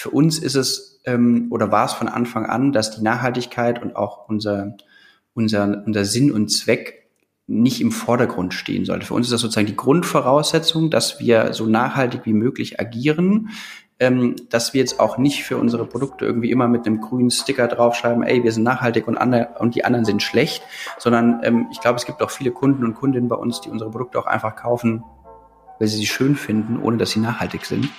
für uns ist es ähm, oder war es von Anfang an, dass die Nachhaltigkeit und auch unser, unser, unser Sinn und Zweck nicht im Vordergrund stehen sollte. Für uns ist das sozusagen die Grundvoraussetzung, dass wir so nachhaltig wie möglich agieren, ähm, dass wir jetzt auch nicht für unsere Produkte irgendwie immer mit einem grünen Sticker draufschreiben, ey, wir sind nachhaltig und, andere, und die anderen sind schlecht, sondern ähm, ich glaube, es gibt auch viele Kunden und Kundinnen bei uns, die unsere Produkte auch einfach kaufen, weil sie sie schön finden, ohne dass sie nachhaltig sind.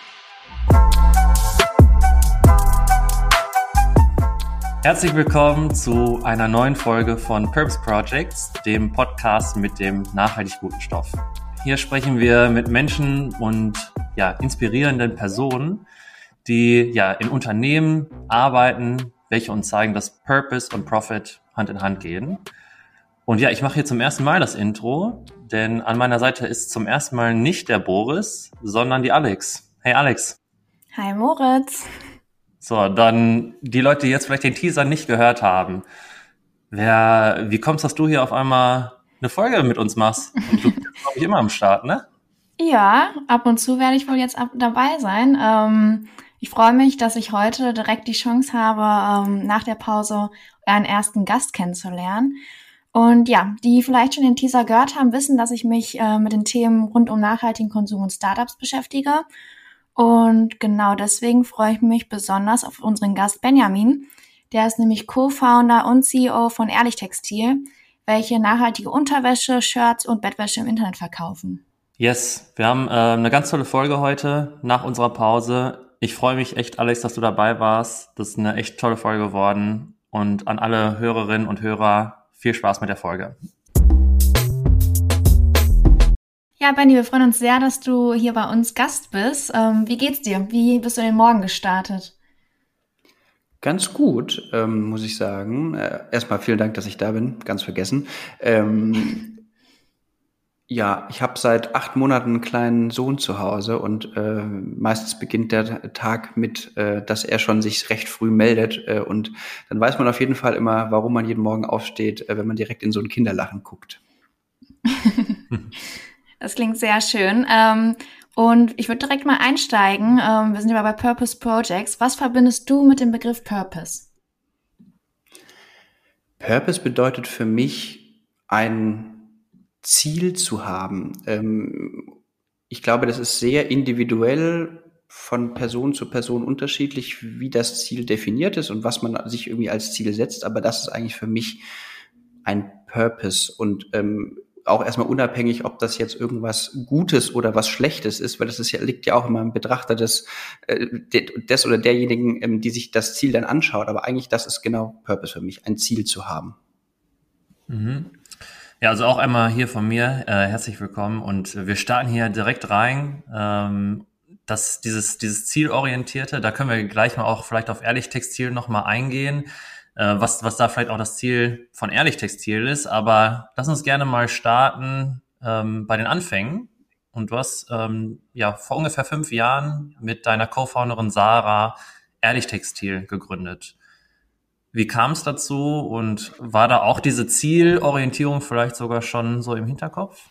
Herzlich willkommen zu einer neuen Folge von Purpose Projects, dem Podcast mit dem nachhaltig guten Stoff. Hier sprechen wir mit Menschen und ja, inspirierenden Personen, die ja in Unternehmen arbeiten, welche uns zeigen, dass Purpose und Profit Hand in Hand gehen. Und ja, ich mache hier zum ersten Mal das Intro, denn an meiner Seite ist zum ersten Mal nicht der Boris, sondern die Alex. Hey Alex. Hi Moritz. So, dann die Leute, die jetzt vielleicht den Teaser nicht gehört haben. Wer, wie kommst, dass du hier auf einmal eine Folge mit uns machst? Und du bist, glaube ich, immer am Start, ne? Ja, ab und zu werde ich wohl jetzt ab dabei sein. Ähm, ich freue mich, dass ich heute direkt die Chance habe, ähm, nach der Pause einen ersten Gast kennenzulernen. Und ja, die vielleicht schon den Teaser gehört haben, wissen, dass ich mich äh, mit den Themen rund um nachhaltigen Konsum und Startups beschäftige. Und genau deswegen freue ich mich besonders auf unseren Gast Benjamin. Der ist nämlich Co-Founder und CEO von Ehrlich Textil, welche nachhaltige Unterwäsche, Shirts und Bettwäsche im Internet verkaufen. Yes, wir haben äh, eine ganz tolle Folge heute nach unserer Pause. Ich freue mich echt, Alex, dass du dabei warst. Das ist eine echt tolle Folge geworden. Und an alle Hörerinnen und Hörer viel Spaß mit der Folge. Ja, Benny, wir freuen uns sehr, dass du hier bei uns Gast bist. Ähm, wie geht's dir? Wie bist du in den Morgen gestartet? Ganz gut, ähm, muss ich sagen. Äh, erstmal vielen Dank, dass ich da bin. Ganz vergessen. Ähm, ja, ich habe seit acht Monaten einen kleinen Sohn zu Hause und äh, meistens beginnt der Tag mit, äh, dass er schon sich recht früh meldet äh, und dann weiß man auf jeden Fall immer, warum man jeden Morgen aufsteht, äh, wenn man direkt in so ein Kinderlachen guckt. Das klingt sehr schön. Ähm, und ich würde direkt mal einsteigen. Ähm, wir sind ja bei Purpose Projects. Was verbindest du mit dem Begriff Purpose? Purpose bedeutet für mich ein Ziel zu haben. Ähm, ich glaube, das ist sehr individuell von Person zu Person unterschiedlich, wie das Ziel definiert ist und was man sich irgendwie als Ziel setzt. Aber das ist eigentlich für mich ein Purpose. Und ähm, auch erstmal unabhängig, ob das jetzt irgendwas Gutes oder was Schlechtes ist, weil das ist ja, liegt ja auch immer im Betrachter des, äh, des oder derjenigen, ähm, die sich das Ziel dann anschaut. Aber eigentlich, das ist genau Purpose für mich, ein Ziel zu haben. Mhm. Ja, also auch einmal hier von mir äh, herzlich willkommen und wir starten hier direkt rein. Ähm, das, dieses, dieses Zielorientierte, da können wir gleich mal auch vielleicht auf Ehrlich Textil nochmal eingehen was, was da vielleicht auch das Ziel von Ehrlich Textil ist. Aber lass uns gerne mal starten ähm, bei den Anfängen. Und du hast ähm, ja vor ungefähr fünf Jahren mit deiner Co-Founderin Sarah Ehrlich Textil gegründet. Wie kam es dazu und war da auch diese Zielorientierung vielleicht sogar schon so im Hinterkopf?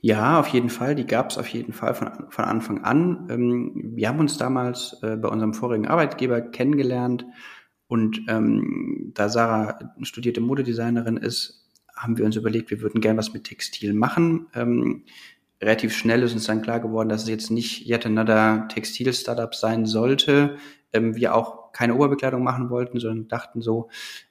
Ja, auf jeden Fall. Die gab es auf jeden Fall von, von Anfang an. Ähm, wir haben uns damals äh, bei unserem vorigen Arbeitgeber kennengelernt und ähm, da Sarah studierte Modedesignerin ist, haben wir uns überlegt, wir würden gern was mit Textil machen. Ähm, relativ schnell ist uns dann klar geworden, dass es jetzt nicht yet another Textil-Startup sein sollte. Ähm, wir auch keine Oberbekleidung machen wollten, sondern dachten so,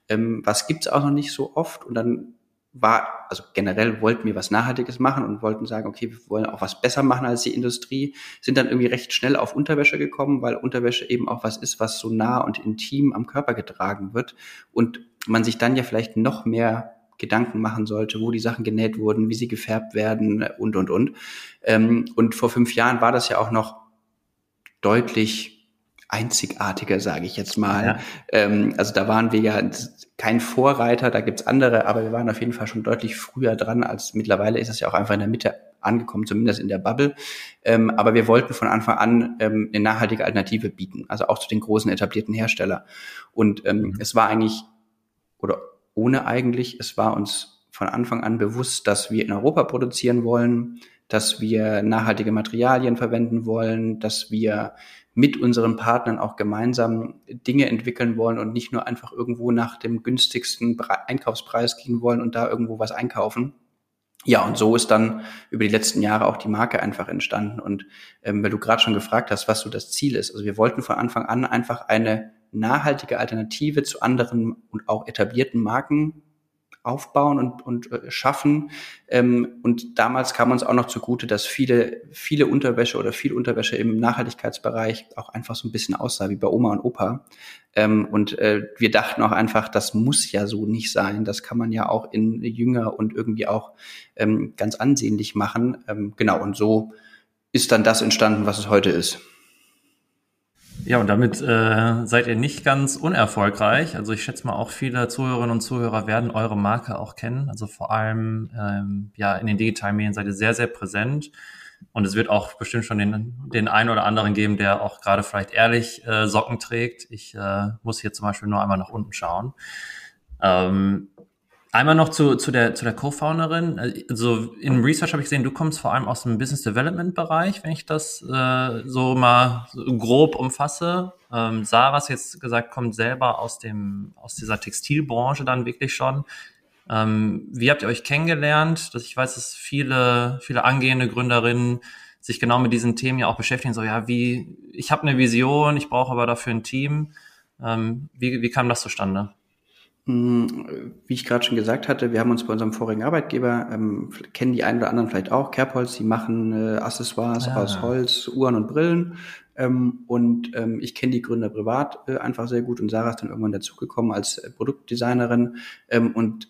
ähm, was gibt's auch noch nicht so oft? Und dann war, also generell wollten wir was Nachhaltiges machen und wollten sagen, okay, wir wollen auch was besser machen als die Industrie, sind dann irgendwie recht schnell auf Unterwäsche gekommen, weil Unterwäsche eben auch was ist, was so nah und intim am Körper getragen wird und man sich dann ja vielleicht noch mehr Gedanken machen sollte, wo die Sachen genäht wurden, wie sie gefärbt werden und, und, und. Ähm, und vor fünf Jahren war das ja auch noch deutlich einzigartiger, sage ich jetzt mal. Ja. Ähm, also da waren wir ja kein Vorreiter, da gibt's andere, aber wir waren auf jeden Fall schon deutlich früher dran, als mittlerweile ist es ja auch einfach in der Mitte angekommen, zumindest in der Bubble. Ähm, aber wir wollten von Anfang an ähm, eine nachhaltige Alternative bieten, also auch zu den großen etablierten Herstellern. Und ähm, mhm. es war eigentlich, oder ohne eigentlich, es war uns von Anfang an bewusst, dass wir in Europa produzieren wollen, dass wir nachhaltige Materialien verwenden wollen, dass wir mit unseren Partnern auch gemeinsam Dinge entwickeln wollen und nicht nur einfach irgendwo nach dem günstigsten Einkaufspreis gehen wollen und da irgendwo was einkaufen. Ja, und so ist dann über die letzten Jahre auch die Marke einfach entstanden. Und ähm, weil du gerade schon gefragt hast, was so das Ziel ist. Also wir wollten von Anfang an einfach eine nachhaltige Alternative zu anderen und auch etablierten Marken aufbauen und, und äh, schaffen. Ähm, und damals kam uns auch noch zugute, dass viele, viele Unterwäsche oder viel Unterwäsche im Nachhaltigkeitsbereich auch einfach so ein bisschen aussah wie bei Oma und Opa. Ähm, und äh, wir dachten auch einfach, das muss ja so nicht sein. Das kann man ja auch in jünger und irgendwie auch ähm, ganz ansehnlich machen. Ähm, genau, und so ist dann das entstanden, was es heute ist. Ja, und damit äh, seid ihr nicht ganz unerfolgreich. Also ich schätze mal, auch viele Zuhörerinnen und Zuhörer werden eure Marke auch kennen. Also vor allem ähm, ja in den digitalen Medien seid ihr sehr, sehr präsent. Und es wird auch bestimmt schon den, den einen oder anderen geben, der auch gerade vielleicht ehrlich äh, Socken trägt. Ich äh, muss hier zum Beispiel nur einmal nach unten schauen. Ähm, Einmal noch zu, zu der, zu der Co-Founderin. Also im Research habe ich gesehen, du kommst vor allem aus dem Business Development Bereich, wenn ich das äh, so mal grob umfasse. Ähm, Sarah jetzt gesagt, kommt selber aus dem, aus dieser Textilbranche dann wirklich schon. Ähm, wie habt ihr euch kennengelernt? Dass ich weiß, dass viele, viele angehende Gründerinnen sich genau mit diesen Themen ja auch beschäftigen. So, ja, wie, ich habe eine Vision, ich brauche aber dafür ein Team. Ähm, wie, wie kam das zustande? Hm, wie ich gerade schon gesagt hatte, wir haben uns bei unserem vorigen Arbeitgeber, ähm, kennen die einen oder anderen vielleicht auch, Kerbholz, die machen äh, Accessoires ah. aus Holz, Uhren und Brillen. Ähm, und ähm, ich kenne die Gründer privat äh, einfach sehr gut und Sarah ist dann irgendwann dazugekommen als äh, Produktdesignerin. Ähm, und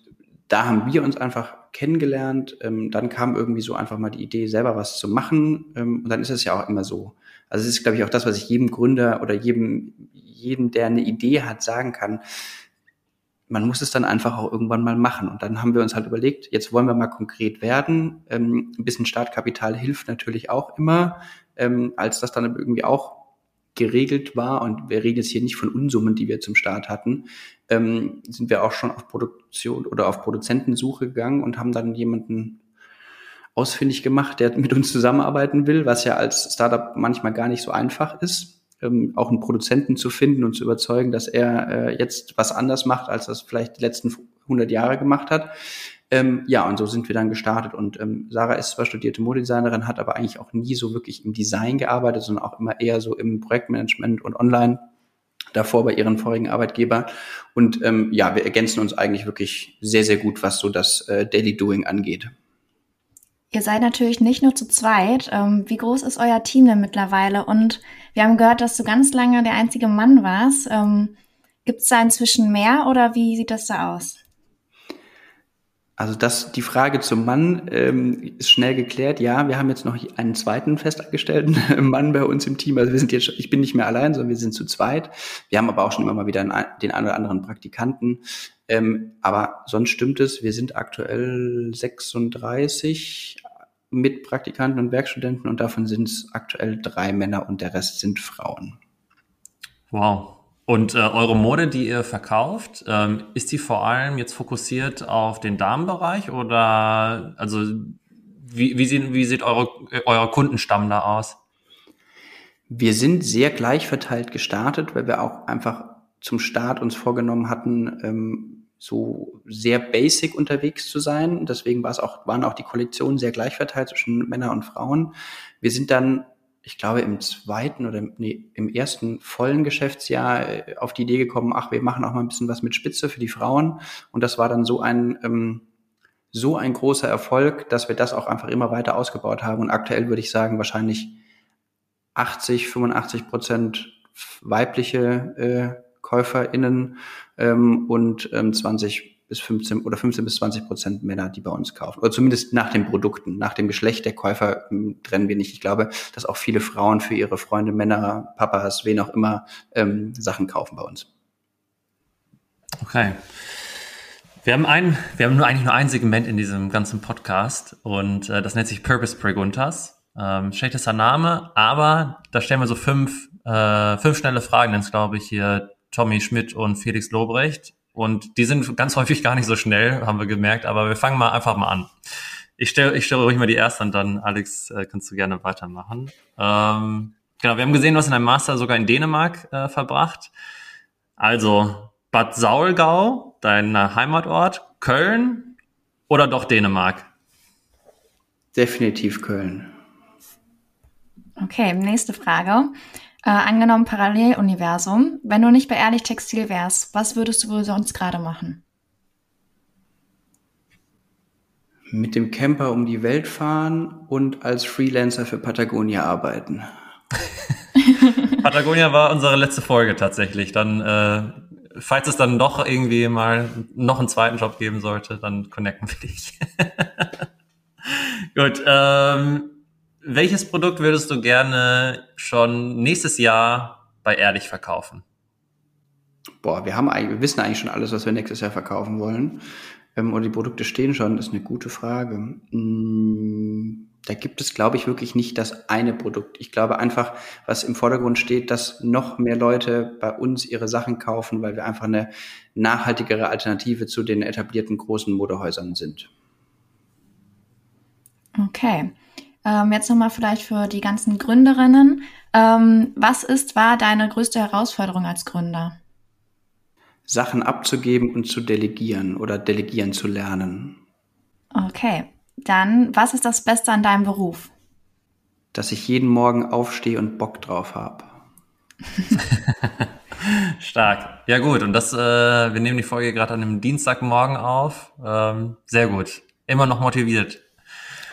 da haben wir uns einfach kennengelernt. Ähm, dann kam irgendwie so einfach mal die Idee, selber was zu machen. Ähm, und dann ist es ja auch immer so. Also es ist, glaube ich, auch das, was ich jedem Gründer oder jedem, jedem, der eine Idee hat, sagen kann man muss es dann einfach auch irgendwann mal machen. Und dann haben wir uns halt überlegt, jetzt wollen wir mal konkret werden. Ähm, ein bisschen Startkapital hilft natürlich auch immer, ähm, als das dann irgendwie auch geregelt war. Und wir reden jetzt hier nicht von Unsummen, die wir zum Start hatten, ähm, sind wir auch schon auf Produktion oder auf Produzentensuche gegangen und haben dann jemanden ausfindig gemacht, der mit uns zusammenarbeiten will, was ja als Startup manchmal gar nicht so einfach ist ähm, auch einen Produzenten zu finden und zu überzeugen, dass er äh, jetzt was anders macht, als das vielleicht die letzten 100 Jahre gemacht hat. Ähm, ja, und so sind wir dann gestartet. Und ähm, Sarah ist zwar studierte Modedesignerin, hat aber eigentlich auch nie so wirklich im Design gearbeitet, sondern auch immer eher so im Projektmanagement und online davor bei ihren vorigen Arbeitgeber. Und ähm, ja, wir ergänzen uns eigentlich wirklich sehr, sehr gut, was so das äh, Daily Doing angeht. Ihr seid natürlich nicht nur zu zweit. Ähm, wie groß ist euer Team denn mittlerweile? Und wir haben gehört, dass du ganz lange der einzige Mann warst. Ähm, Gibt es da inzwischen mehr oder wie sieht das da aus? Also das, die Frage zum Mann ähm, ist schnell geklärt. Ja, wir haben jetzt noch einen zweiten festangestellten Mann bei uns im Team. Also wir sind jetzt, ich bin nicht mehr allein, sondern wir sind zu zweit. Wir haben aber auch schon immer mal wieder einen, den einen oder anderen Praktikanten. Ähm, aber sonst stimmt es. Wir sind aktuell 36 mit Praktikanten und Werkstudenten und davon sind es aktuell drei Männer und der Rest sind Frauen. Wow. Und äh, eure Mode, die ihr verkauft, ähm, ist die vor allem jetzt fokussiert auf den Damenbereich oder also wie, wie, sieht, wie sieht eure, euer Kundenstamm da aus? Wir sind sehr gleich verteilt gestartet, weil wir auch einfach zum Start uns vorgenommen hatten, ähm, so sehr basic unterwegs zu sein. Deswegen war es auch, waren auch die Kollektionen sehr gleich verteilt zwischen Männern und Frauen. Wir sind dann, ich glaube, im zweiten oder nee, im ersten vollen Geschäftsjahr äh, auf die Idee gekommen, ach, wir machen auch mal ein bisschen was mit Spitze für die Frauen. Und das war dann so ein, ähm, so ein großer Erfolg, dass wir das auch einfach immer weiter ausgebaut haben. Und aktuell würde ich sagen, wahrscheinlich 80, 85 Prozent weibliche äh, KäuferInnen ähm, und ähm, 20 bis 15 oder 15 bis 20 Prozent Männer, die bei uns kaufen. Oder zumindest nach den Produkten, nach dem Geschlecht der Käufer ähm, trennen wir nicht. Ich glaube, dass auch viele Frauen für ihre Freunde, Männer, Papas, wen auch immer, ähm, Sachen kaufen bei uns. Okay. Wir haben ein, wir haben nur eigentlich nur ein Segment in diesem ganzen Podcast und äh, das nennt sich Purpose Preguntas. Ähm, schlechtester Name, aber da stellen wir so fünf, äh, fünf schnelle Fragen, nennt glaube ich hier Tommy Schmidt und Felix Lobrecht. Und die sind ganz häufig gar nicht so schnell, haben wir gemerkt, aber wir fangen mal einfach mal an. Ich stelle ich stelle ruhig mal die erste und dann, Alex, äh, kannst du gerne weitermachen. Ähm, Genau, wir haben gesehen, du hast in deinem Master sogar in Dänemark äh, verbracht. Also Bad Saulgau, dein Heimatort, Köln oder doch Dänemark? Definitiv Köln. Okay, nächste Frage. Äh, angenommen Paralleluniversum. Wenn du nicht bei Ehrlich Textil wärst, was würdest du wohl sonst gerade machen? Mit dem Camper um die Welt fahren und als Freelancer für Patagonia arbeiten. Patagonia war unsere letzte Folge tatsächlich. Dann, äh, falls es dann doch irgendwie mal noch einen zweiten Job geben sollte, dann connecten wir dich. Gut. Ähm, welches Produkt würdest du gerne schon nächstes Jahr bei Ehrlich verkaufen? Boah, wir haben wir wissen eigentlich schon alles, was wir nächstes Jahr verkaufen wollen. Ähm, oder die Produkte stehen schon, das ist eine gute Frage. Hm, da gibt es, glaube ich, wirklich nicht das eine Produkt. Ich glaube einfach, was im Vordergrund steht, dass noch mehr Leute bei uns ihre Sachen kaufen, weil wir einfach eine nachhaltigere Alternative zu den etablierten großen Modehäusern sind. Okay. Ähm, jetzt nochmal vielleicht für die ganzen Gründerinnen. Ähm, was ist, war deine größte Herausforderung als Gründer? Sachen abzugeben und zu delegieren oder delegieren zu lernen. Okay. Dann, was ist das Beste an deinem Beruf? Dass ich jeden Morgen aufstehe und Bock drauf habe. Stark. Ja gut, und das, äh, wir nehmen die Folge gerade an einem Dienstagmorgen auf. Ähm, sehr gut. Immer noch motiviert.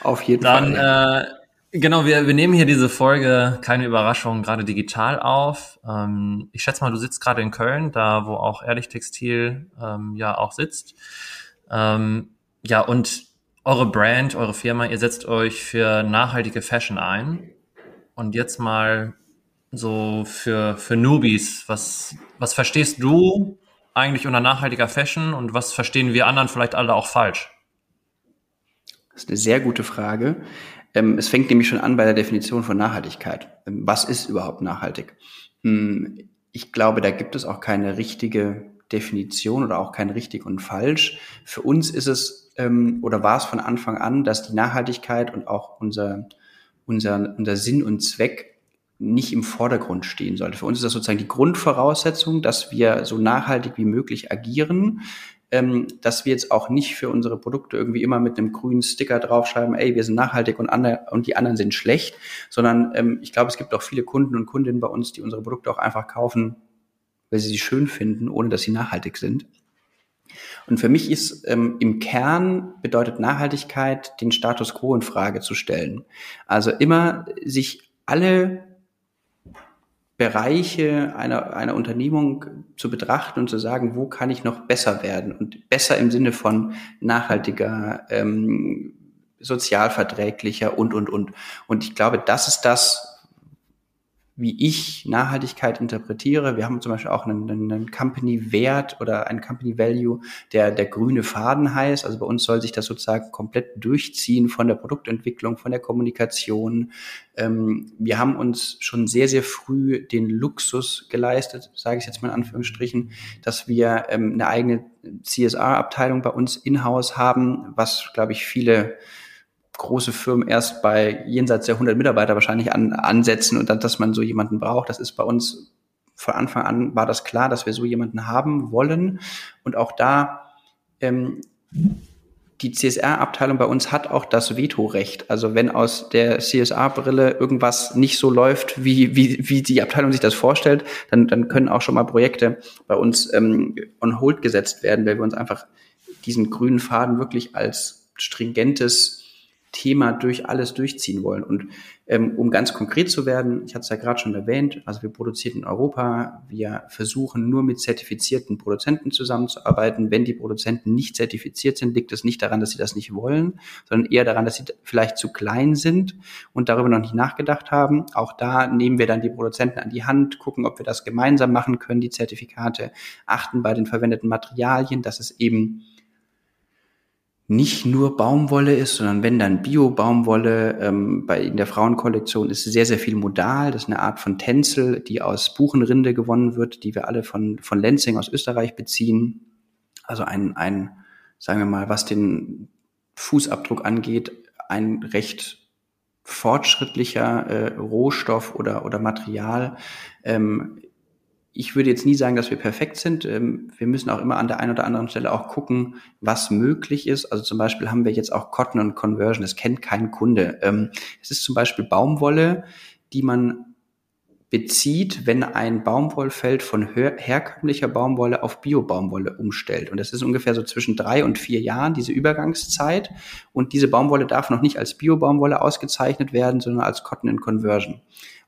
Auf jeden Dann, Fall. Äh, genau, wir, wir nehmen hier diese Folge, keine Überraschung, gerade digital auf. Ähm, ich schätze mal, du sitzt gerade in Köln, da wo auch Ehrlich Textil ähm, ja auch sitzt. Ähm, ja, und eure Brand, eure Firma, ihr setzt euch für nachhaltige Fashion ein. Und jetzt mal so für, für Newbies, was, was verstehst du eigentlich unter nachhaltiger Fashion und was verstehen wir anderen vielleicht alle auch falsch? Das ist eine sehr gute Frage. Ähm, es fängt nämlich schon an bei der Definition von Nachhaltigkeit. Ähm, was ist überhaupt nachhaltig? Hm, ich glaube, da gibt es auch keine richtige Definition oder auch kein richtig und falsch. Für uns ist es ähm, oder war es von Anfang an, dass die Nachhaltigkeit und auch unser, unser, unser Sinn und Zweck nicht im Vordergrund stehen sollte. Für uns ist das sozusagen die Grundvoraussetzung, dass wir so nachhaltig wie möglich agieren, ähm, dass wir jetzt auch nicht für unsere Produkte irgendwie immer mit einem grünen Sticker draufschreiben, ey, wir sind nachhaltig und, andere, und die anderen sind schlecht, sondern ähm, ich glaube, es gibt auch viele Kunden und Kundinnen bei uns, die unsere Produkte auch einfach kaufen, weil sie sie schön finden, ohne dass sie nachhaltig sind. Und für mich ist ähm, im Kern bedeutet Nachhaltigkeit, den Status quo in Frage zu stellen. Also immer sich alle Bereiche einer, einer Unternehmung zu betrachten und zu sagen, wo kann ich noch besser werden und besser im Sinne von nachhaltiger, ähm, sozialverträglicher und, und, und. Und ich glaube, das ist das, wie ich Nachhaltigkeit interpretiere. Wir haben zum Beispiel auch einen, einen Company-Wert oder einen Company-Value, der der grüne Faden heißt. Also bei uns soll sich das sozusagen komplett durchziehen von der Produktentwicklung, von der Kommunikation. Ähm, wir haben uns schon sehr, sehr früh den Luxus geleistet, sage ich jetzt mal in Anführungsstrichen, dass wir ähm, eine eigene CSR-Abteilung bei uns in-house haben, was, glaube ich, viele große Firmen erst bei jenseits der 100 Mitarbeiter wahrscheinlich an, ansetzen und dann, dass man so jemanden braucht. Das ist bei uns von Anfang an war das klar, dass wir so jemanden haben wollen. Und auch da, ähm, die CSR-Abteilung bei uns hat auch das Vetorecht. Also wenn aus der CSR-Brille irgendwas nicht so läuft, wie, wie, wie die Abteilung sich das vorstellt, dann, dann können auch schon mal Projekte bei uns ähm, on hold gesetzt werden, weil wir uns einfach diesen grünen Faden wirklich als stringentes Thema durch alles durchziehen wollen. Und ähm, um ganz konkret zu werden, ich hatte es ja gerade schon erwähnt, also wir produzieren in Europa, wir versuchen nur mit zertifizierten Produzenten zusammenzuarbeiten. Wenn die Produzenten nicht zertifiziert sind, liegt es nicht daran, dass sie das nicht wollen, sondern eher daran, dass sie vielleicht zu klein sind und darüber noch nicht nachgedacht haben. Auch da nehmen wir dann die Produzenten an die Hand, gucken, ob wir das gemeinsam machen können, die Zertifikate, achten bei den verwendeten Materialien, dass es eben nicht nur Baumwolle ist, sondern wenn dann Bio-Baumwolle, ähm, bei in der Frauenkollektion ist sehr, sehr viel modal. Das ist eine Art von Tänzel, die aus Buchenrinde gewonnen wird, die wir alle von, von Lenzing aus Österreich beziehen. Also ein, ein, sagen wir mal, was den Fußabdruck angeht, ein recht fortschrittlicher äh, Rohstoff oder, oder Material. Ähm, ich würde jetzt nie sagen, dass wir perfekt sind. Ähm, wir müssen auch immer an der einen oder anderen Stelle auch gucken, was möglich ist. Also zum Beispiel haben wir jetzt auch Cotton und Conversion. Das kennt kein Kunde. Ähm, es ist zum Beispiel Baumwolle, die man bezieht, wenn ein Baumwollfeld von her herkömmlicher Baumwolle auf Bio-Baumwolle umstellt. Und das ist ungefähr so zwischen drei und vier Jahren, diese Übergangszeit. Und diese Baumwolle darf noch nicht als Bio-Baumwolle ausgezeichnet werden, sondern als Cotton in Conversion.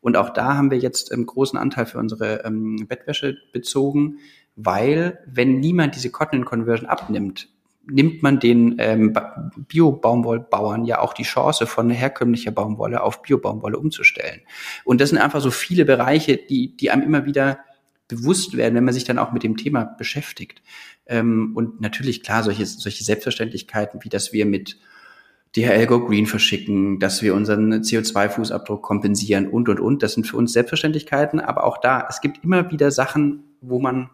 Und auch da haben wir jetzt einen großen Anteil für unsere ähm, Bettwäsche bezogen, weil wenn niemand diese Cotton in Conversion abnimmt, nimmt man den ähm, Bio-Baumwollbauern ja auch die Chance, von herkömmlicher Baumwolle auf Bio-Baumwolle umzustellen. Und das sind einfach so viele Bereiche, die, die einem immer wieder bewusst werden, wenn man sich dann auch mit dem Thema beschäftigt. Ähm, und natürlich, klar, solche, solche Selbstverständlichkeiten, wie dass wir mit DHL Go Green verschicken, dass wir unseren CO2-Fußabdruck kompensieren und, und, und. Das sind für uns Selbstverständlichkeiten. Aber auch da, es gibt immer wieder Sachen, wo man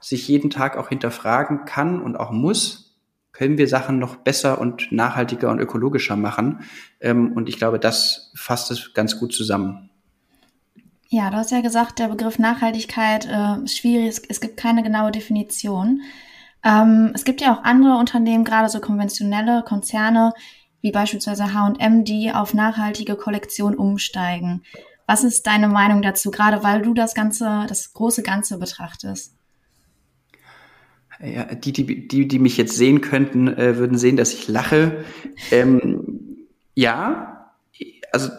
sich jeden Tag auch hinterfragen kann und auch muss, können wir Sachen noch besser und nachhaltiger und ökologischer machen. Ähm, und ich glaube, das fasst es ganz gut zusammen. Ja, du hast ja gesagt, der Begriff Nachhaltigkeit äh, ist schwierig, es, es, gibt keine genaue Definition. Ähm, es gibt ja auch andere Unternehmen, gerade so konventionelle Konzerne, wie beispielsweise H&M, die auf nachhaltige Kollektion umsteigen. Was ist deine Meinung dazu, gerade weil du das Ganze, das große Ganze betrachtest? Ja, die, die, die, die mich jetzt sehen könnten, äh, würden sehen, dass ich lache. Ähm, ja, also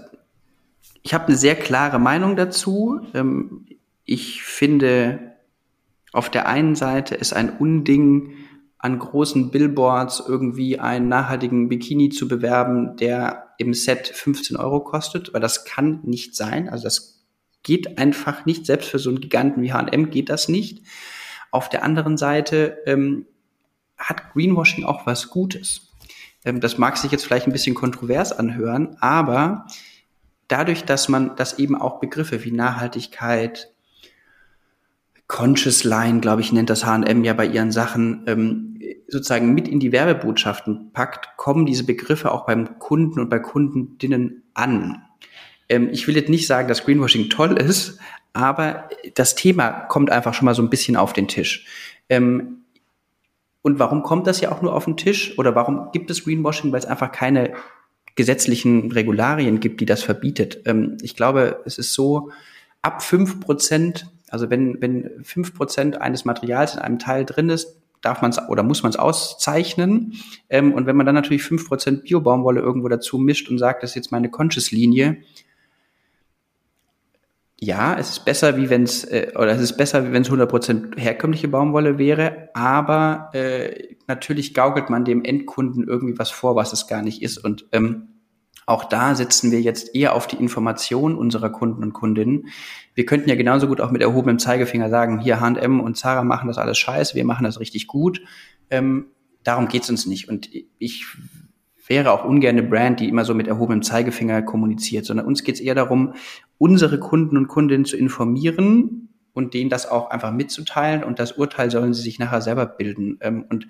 ich habe eine sehr klare Meinung dazu. Ähm, ich finde, auf der einen Seite ist ein Unding, an großen Billboards irgendwie einen nachhaltigen Bikini zu bewerben, der im Set 15 Euro kostet, weil das kann nicht sein. Also das geht einfach nicht. Selbst für so einen Giganten wie H&M geht das nicht. Auf der anderen Seite ähm, hat Greenwashing auch was Gutes. Ähm, das mag sich jetzt vielleicht ein bisschen kontrovers anhören, aber dadurch, dass man, dass eben auch Begriffe wie Nachhaltigkeit, Conscious Line, glaube ich, nennt das H&M ja bei ihren Sachen, ähm, sozusagen mit in die Werbebotschaften packt, kommen diese Begriffe auch beim Kunden und bei Kundinnen an. Ähm, ich will jetzt nicht sagen, dass Greenwashing toll ist, aber das Thema kommt einfach schon mal so ein bisschen auf den Tisch. Ähm, und warum kommt das ja auch nur auf den Tisch? Oder warum gibt es Greenwashing? Weil es einfach keine gesetzlichen Regularien gibt, die das verbietet. Ähm, ich glaube, es ist so, ab fünf Prozent, also wenn, wenn fünf Prozent eines Materials in einem Teil drin ist, darf man es oder muss man es auszeichnen. Ähm, und wenn man dann natürlich fünf Prozent Bio-Baumwolle irgendwo dazu mischt und sagt, das ist jetzt meine Conscious-Linie, ja, es ist besser, wie wenn es, äh, oder es ist besser, wie wenn es 100% herkömmliche Baumwolle wäre, aber äh, natürlich gaukelt man dem Endkunden irgendwie was vor, was es gar nicht ist. Und ähm, auch da setzen wir jetzt eher auf die Information unserer Kunden und Kundinnen. Wir könnten ja genauso gut auch mit erhobenem Zeigefinger sagen, hier H&M und Zara machen das alles scheiße, wir machen das richtig gut. Ähm, darum geht's uns nicht. Und ich wäre auch ungern eine Brand, die immer so mit erhobenem Zeigefinger kommuniziert, sondern uns geht es eher darum, unsere Kunden und Kundinnen zu informieren und denen das auch einfach mitzuteilen und das Urteil sollen sie sich nachher selber bilden. Ähm, und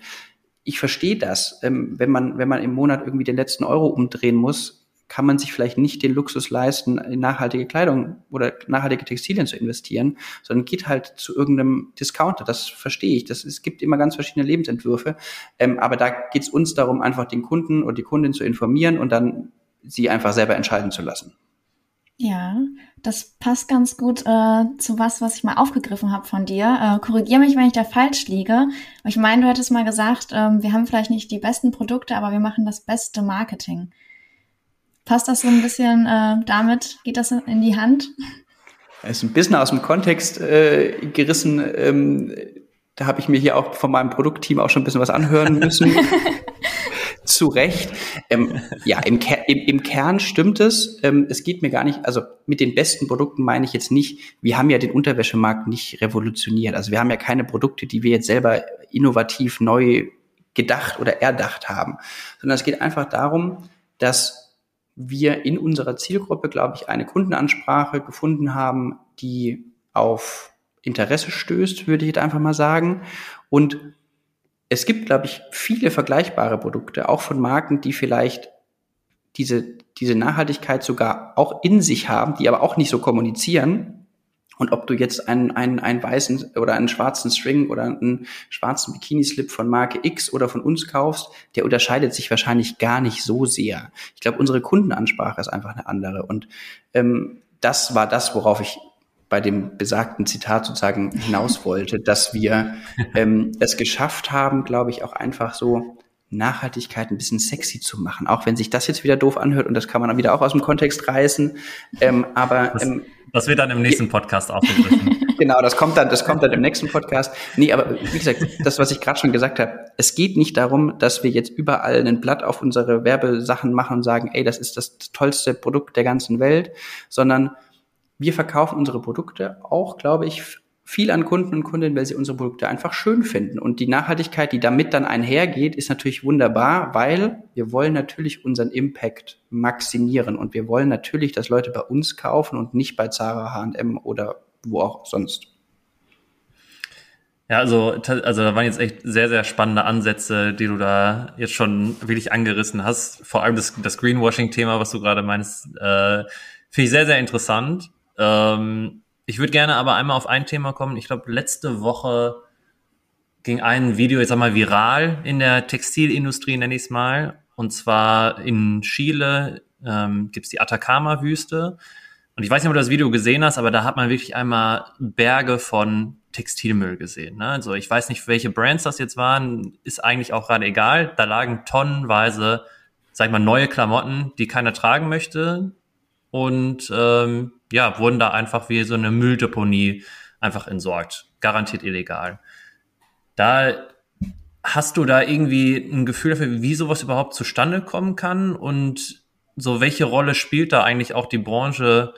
ich verstehe das, ähm, wenn man, wenn man im Monat irgendwie den letzten Euro umdrehen muss, kann man sich vielleicht nicht den Luxus leisten, in nachhaltige Kleidung oder nachhaltige Textilien zu investieren, sondern geht halt zu irgendeinem Discounter. Das verstehe ich. Das, es gibt immer ganz verschiedene Lebensentwürfe. Ähm, aber da geht es uns darum, einfach den Kunden und die Kundin zu informieren und dann sie einfach selber entscheiden zu lassen. Ja, das passt ganz gut äh, zu was, was ich mal aufgegriffen habe von dir. Äh, Korrigiere mich, wenn ich da falsch liege. Ich meine, du hättest mal gesagt, äh, wir haben vielleicht nicht die besten Produkte, aber wir machen das beste Marketing. Passt das so ein bisschen äh, damit? Geht das in die Hand? Es ist ein bisschen aus dem Kontext äh, gerissen. Ähm, da habe ich mir hier auch von meinem Produktteam auch schon ein bisschen was anhören müssen. Zu Recht. Ähm, ja, im, Ker im, im, Kern stimmt es. Ähm, es geht mir gar nicht, also mit den besten Produkten meine ich jetzt nicht, wir haben ja den Unterwäschemarkt nicht revolutioniert. Also wir haben ja keine Produkte, die wir jetzt selber innovativ neu gedacht oder erdacht haben, sondern es geht einfach darum, dass wir in unserer Zielgruppe, glaube ich, eine Kundenansprache gefunden haben, die auf Interesse stößt, würde ich jetzt einfach mal sagen. Und es gibt, glaube ich, viele vergleichbare Produkte, auch von Marken, die vielleicht diese, diese Nachhaltigkeit sogar auch in sich haben, die aber auch nicht so kommunizieren. Und ob du jetzt einen, einen, einen weißen oder einen schwarzen String oder einen schwarzen Bikini-Slip von Marke X oder von uns kaufst, der unterscheidet sich wahrscheinlich gar nicht so sehr. Ich glaube, unsere Kundenansprache ist einfach eine andere. Und ähm, das war das, worauf ich bei dem besagten Zitat sozusagen hinaus wollte, dass wir ähm, es geschafft haben, glaube ich, auch einfach so Nachhaltigkeit ein bisschen sexy zu machen. Auch wenn sich das jetzt wieder doof anhört und das kann man dann wieder auch aus dem Kontext reißen. Ähm, aber ähm, das wird dann im nächsten Podcast aufgegriffen. genau, das kommt dann, das kommt dann im nächsten Podcast. Nee, aber wie gesagt, das, was ich gerade schon gesagt habe, es geht nicht darum, dass wir jetzt überall ein Blatt auf unsere Werbesachen machen und sagen, ey, das ist das tollste Produkt der ganzen Welt, sondern wir verkaufen unsere Produkte auch, glaube ich, viel an Kunden und Kundinnen, weil sie unsere Produkte einfach schön finden. Und die Nachhaltigkeit, die damit dann einhergeht, ist natürlich wunderbar, weil wir wollen natürlich unseren Impact maximieren und wir wollen natürlich, dass Leute bei uns kaufen und nicht bei Zara, H&M oder wo auch sonst. Ja, also, also da waren jetzt echt sehr, sehr spannende Ansätze, die du da jetzt schon wirklich angerissen hast. Vor allem das, das Greenwashing-Thema, was du gerade meinst, äh, finde ich sehr, sehr interessant. Ähm, ich würde gerne aber einmal auf ein Thema kommen. Ich glaube, letzte Woche ging ein Video, jetzt einmal viral in der Textilindustrie, nenne ich es mal. Und zwar in Chile ähm, gibt es die Atacama-Wüste. Und ich weiß nicht, ob du das Video gesehen hast, aber da hat man wirklich einmal Berge von Textilmüll gesehen. Ne? Also ich weiß nicht, welche Brands das jetzt waren, ist eigentlich auch gerade egal. Da lagen tonnenweise, sag ich mal, neue Klamotten, die keiner tragen möchte. Und ähm, ja, wurden da einfach wie so eine Mülldeponie einfach entsorgt. Garantiert illegal. Da hast du da irgendwie ein Gefühl dafür, wie sowas überhaupt zustande kommen kann und so welche Rolle spielt da eigentlich auch die Branche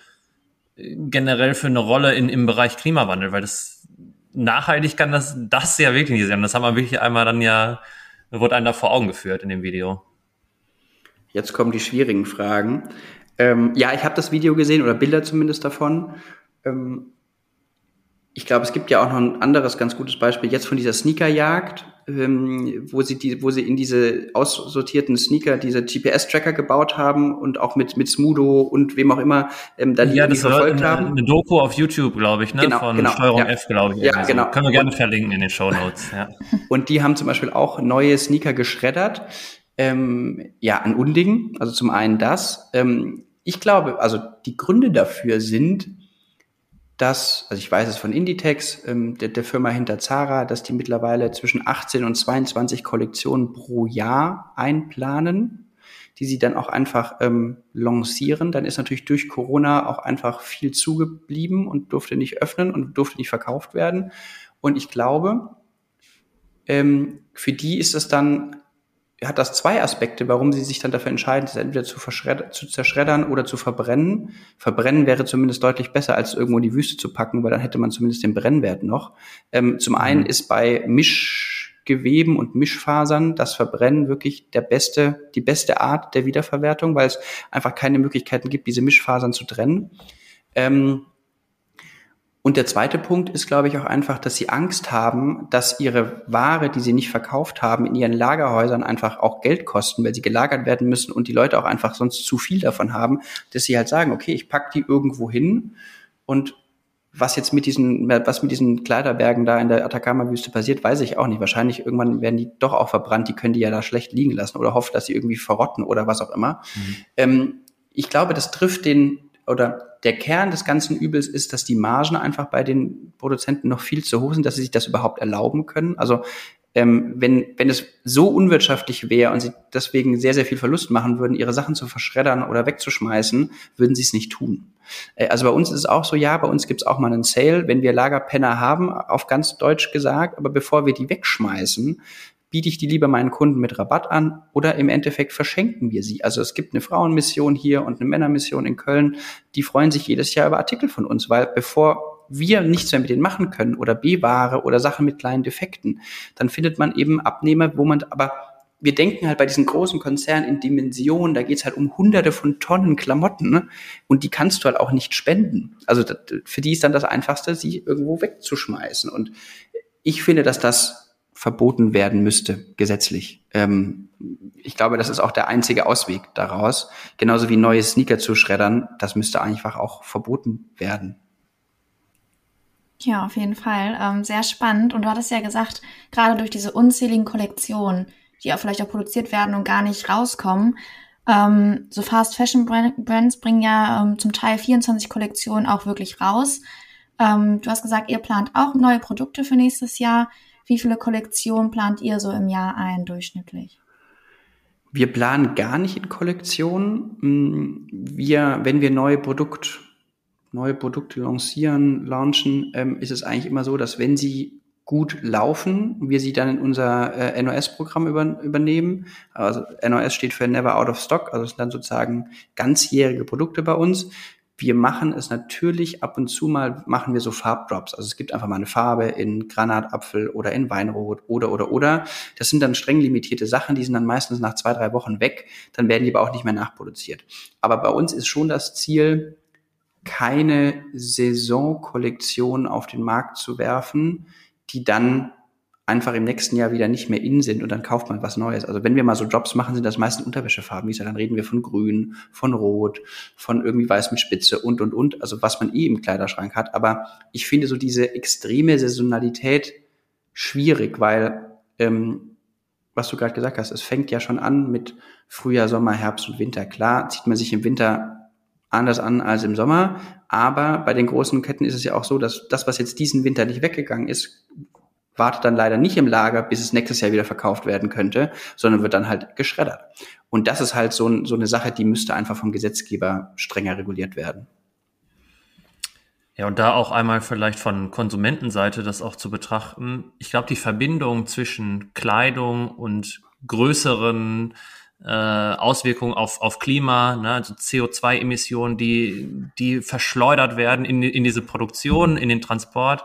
äh, generell für eine Rolle in, im Bereich Klimawandel, weil das nachhaltig kann das, das ja wirklich nicht sein. Das haben wir wirklich einmal dann ja, wurde einem da vor Augen geführt in dem Video. Jetzt kommen die schwierigen Fragen. Ähm, ja, ich habe das Video gesehen oder Bilder zumindest davon. Ähm, ich glaube, es gibt ja auch noch ein anderes ganz gutes Beispiel jetzt von dieser Sneakerjagd, ähm, wo sie die, wo sie in diese aussortierten Sneaker diese GPS-Tracker gebaut haben und auch mit mit Smudo und wem auch immer ähm, dann ja, die verfolgt eine, haben. Eine Doku auf YouTube, glaube ich, ne? Genau, von genau, Steuerung ja. F, glaube ich. Ja, also. genau. Können wir gerne und, verlinken in den Show Notes. Ja. Und die haben zum Beispiel auch neue Sneaker geschreddert. Ähm, ja, ein Unding. Also zum einen das. Ähm, ich glaube, also die Gründe dafür sind, dass, also ich weiß es von Inditex, ähm, der, der Firma hinter Zara, dass die mittlerweile zwischen 18 und 22 Kollektionen pro Jahr einplanen, die sie dann auch einfach ähm, lancieren. Dann ist natürlich durch Corona auch einfach viel zugeblieben und durfte nicht öffnen und durfte nicht verkauft werden. Und ich glaube, ähm, für die ist es dann hat das zwei Aspekte, warum sie sich dann dafür entscheiden, es entweder zu, zu zerschreddern oder zu verbrennen. Verbrennen wäre zumindest deutlich besser, als irgendwo in die Wüste zu packen, weil dann hätte man zumindest den Brennwert noch. Ähm, zum einen mhm. ist bei Mischgeweben und Mischfasern das Verbrennen wirklich der beste, die beste Art der Wiederverwertung, weil es einfach keine Möglichkeiten gibt, diese Mischfasern zu trennen. Ähm, und der zweite Punkt ist, glaube ich, auch einfach, dass sie Angst haben, dass ihre Ware, die sie nicht verkauft haben, in ihren Lagerhäusern einfach auch Geld kosten, weil sie gelagert werden müssen und die Leute auch einfach sonst zu viel davon haben, dass sie halt sagen, okay, ich pack die irgendwo hin und was jetzt mit diesen, was mit diesen Kleiderbergen da in der Atacama-Wüste passiert, weiß ich auch nicht. Wahrscheinlich irgendwann werden die doch auch verbrannt, die können die ja da schlecht liegen lassen oder hoffen, dass sie irgendwie verrotten oder was auch immer. Mhm. Ähm, ich glaube, das trifft den, oder der Kern des ganzen Übels ist, dass die Margen einfach bei den Produzenten noch viel zu hoch sind, dass sie sich das überhaupt erlauben können. Also ähm, wenn, wenn es so unwirtschaftlich wäre und sie deswegen sehr, sehr viel Verlust machen würden, ihre Sachen zu verschreddern oder wegzuschmeißen, würden sie es nicht tun. Äh, also bei uns ist es auch so, ja, bei uns gibt's auch mal einen Sale, wenn wir Lagerpenner haben, auf ganz Deutsch gesagt, aber bevor wir die wegschmeißen, biete ich die lieber meinen Kunden mit Rabatt an oder im Endeffekt verschenken wir sie. Also es gibt eine Frauenmission hier und eine Männermission in Köln, die freuen sich jedes Jahr über Artikel von uns, weil bevor wir nichts mehr mit denen machen können oder B-Ware oder Sachen mit kleinen Defekten, dann findet man eben Abnehmer, wo man aber wir denken halt bei diesen großen Konzernen in Dimensionen, da geht's halt um hunderte von Tonnen Klamotten ne? und die kannst du halt auch nicht spenden. Also für die ist dann das Einfachste, sie irgendwo wegzuschmeißen. Und ich finde, dass das verboten werden müsste, gesetzlich. Ähm, ich glaube, das ist auch der einzige Ausweg daraus. Genauso wie neue Sneaker zu schreddern, das müsste einfach auch verboten werden. Ja, auf jeden Fall. Ähm, sehr spannend. Und du hattest ja gesagt, gerade durch diese unzähligen Kollektionen, die auch vielleicht auch produziert werden und gar nicht rauskommen, ähm, so Fast Fashion Brands bringen ja ähm, zum Teil 24 Kollektionen auch wirklich raus. Ähm, du hast gesagt, ihr plant auch neue Produkte für nächstes Jahr. Wie viele Kollektionen plant ihr so im Jahr ein durchschnittlich? Wir planen gar nicht in Kollektionen. Mm, wir, wenn wir neue Produkt, neue Produkte lancieren, launchen, ähm, ist es eigentlich immer so, dass wenn sie gut laufen, wir sie dann in unser äh, NOS-Programm über, übernehmen. Also NOS steht für Never Out of Stock, also es sind dann sozusagen ganzjährige Produkte bei uns. Wir machen es natürlich ab und zu mal, machen wir so Farbdrops. Also es gibt einfach mal eine Farbe in Granatapfel oder in Weinrot oder, oder, oder. Das sind dann streng limitierte Sachen, die sind dann meistens nach zwei, drei Wochen weg. Dann werden die aber auch nicht mehr nachproduziert. Aber bei uns ist schon das Ziel, keine Saisonkollektion auf den Markt zu werfen, die dann einfach im nächsten Jahr wieder nicht mehr in sind und dann kauft man was Neues. Also wenn wir mal so Jobs machen, sind das meistens Unterwäschefarben. Wie gesagt, dann reden wir von Grün, von Rot, von irgendwie Weiß mit Spitze und, und, und. Also was man eh im Kleiderschrank hat. Aber ich finde so diese extreme Saisonalität schwierig, weil, ähm, was du gerade gesagt hast, es fängt ja schon an mit Frühjahr, Sommer, Herbst und Winter. Klar zieht man sich im Winter anders an als im Sommer. Aber bei den großen Ketten ist es ja auch so, dass das, was jetzt diesen Winter nicht weggegangen ist, wartet dann leider nicht im Lager, bis es nächstes Jahr wieder verkauft werden könnte, sondern wird dann halt geschreddert. Und das ist halt so, so eine Sache, die müsste einfach vom Gesetzgeber strenger reguliert werden. Ja, und da auch einmal vielleicht von Konsumentenseite das auch zu betrachten. Ich glaube, die Verbindung zwischen Kleidung und größeren äh, Auswirkungen auf, auf Klima, ne, also CO2-Emissionen, die, die verschleudert werden in, in diese Produktion, in den Transport,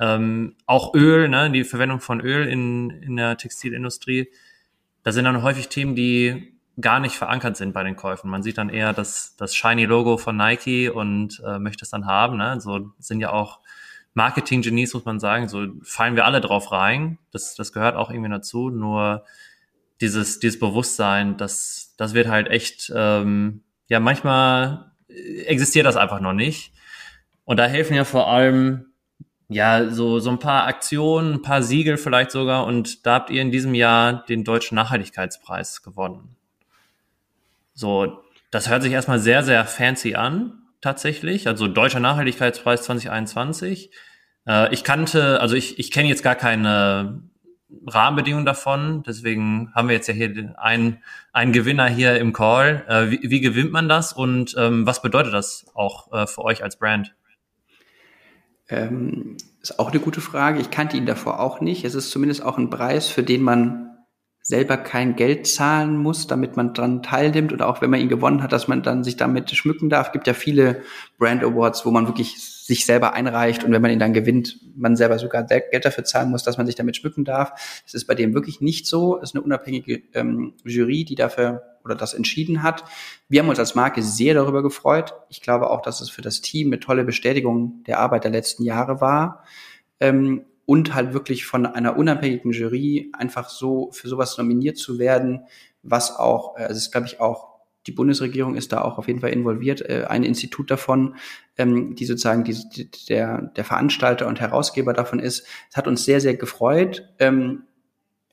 ähm, auch Öl, ne, die Verwendung von Öl in, in der Textilindustrie, da sind dann häufig Themen, die gar nicht verankert sind bei den Käufen. Man sieht dann eher das, das shiny Logo von Nike und äh, möchte es dann haben. Ne? So sind ja auch Marketing-Genies, muss man sagen. So fallen wir alle drauf rein. Das, das gehört auch irgendwie dazu. Nur dieses, dieses Bewusstsein, das, das wird halt echt, ähm, ja, manchmal existiert das einfach noch nicht. Und da helfen ja vor allem ja, so, so ein paar Aktionen, ein paar Siegel vielleicht sogar. Und da habt ihr in diesem Jahr den Deutschen Nachhaltigkeitspreis gewonnen. So, das hört sich erstmal sehr, sehr fancy an, tatsächlich. Also Deutscher Nachhaltigkeitspreis 2021. Äh, ich kannte, also ich, ich kenne jetzt gar keine Rahmenbedingungen davon. Deswegen haben wir jetzt ja hier einen, einen Gewinner hier im Call. Äh, wie, wie gewinnt man das und ähm, was bedeutet das auch äh, für euch als Brand? Ähm, ist auch eine gute Frage. Ich kannte ihn davor auch nicht. Es ist zumindest auch ein Preis, für den man selber kein Geld zahlen muss, damit man dran teilnimmt oder auch wenn man ihn gewonnen hat, dass man dann sich damit schmücken darf. Es gibt ja viele Brand Awards, wo man wirklich sich selber einreicht und wenn man ihn dann gewinnt, man selber sogar Geld dafür zahlen muss, dass man sich damit schmücken darf. Das ist bei dem wirklich nicht so. Es ist eine unabhängige ähm, Jury, die dafür oder das entschieden hat. Wir haben uns als Marke sehr darüber gefreut. Ich glaube auch, dass es für das Team eine tolle Bestätigung der Arbeit der letzten Jahre war. Ähm, und halt wirklich von einer unabhängigen Jury einfach so für sowas nominiert zu werden, was auch, äh, also es ist, glaube ich, auch die Bundesregierung ist da auch auf jeden Fall involviert, äh, ein Institut davon, ähm, die sozusagen die, die, der, der Veranstalter und Herausgeber davon ist. Es hat uns sehr, sehr gefreut, ähm,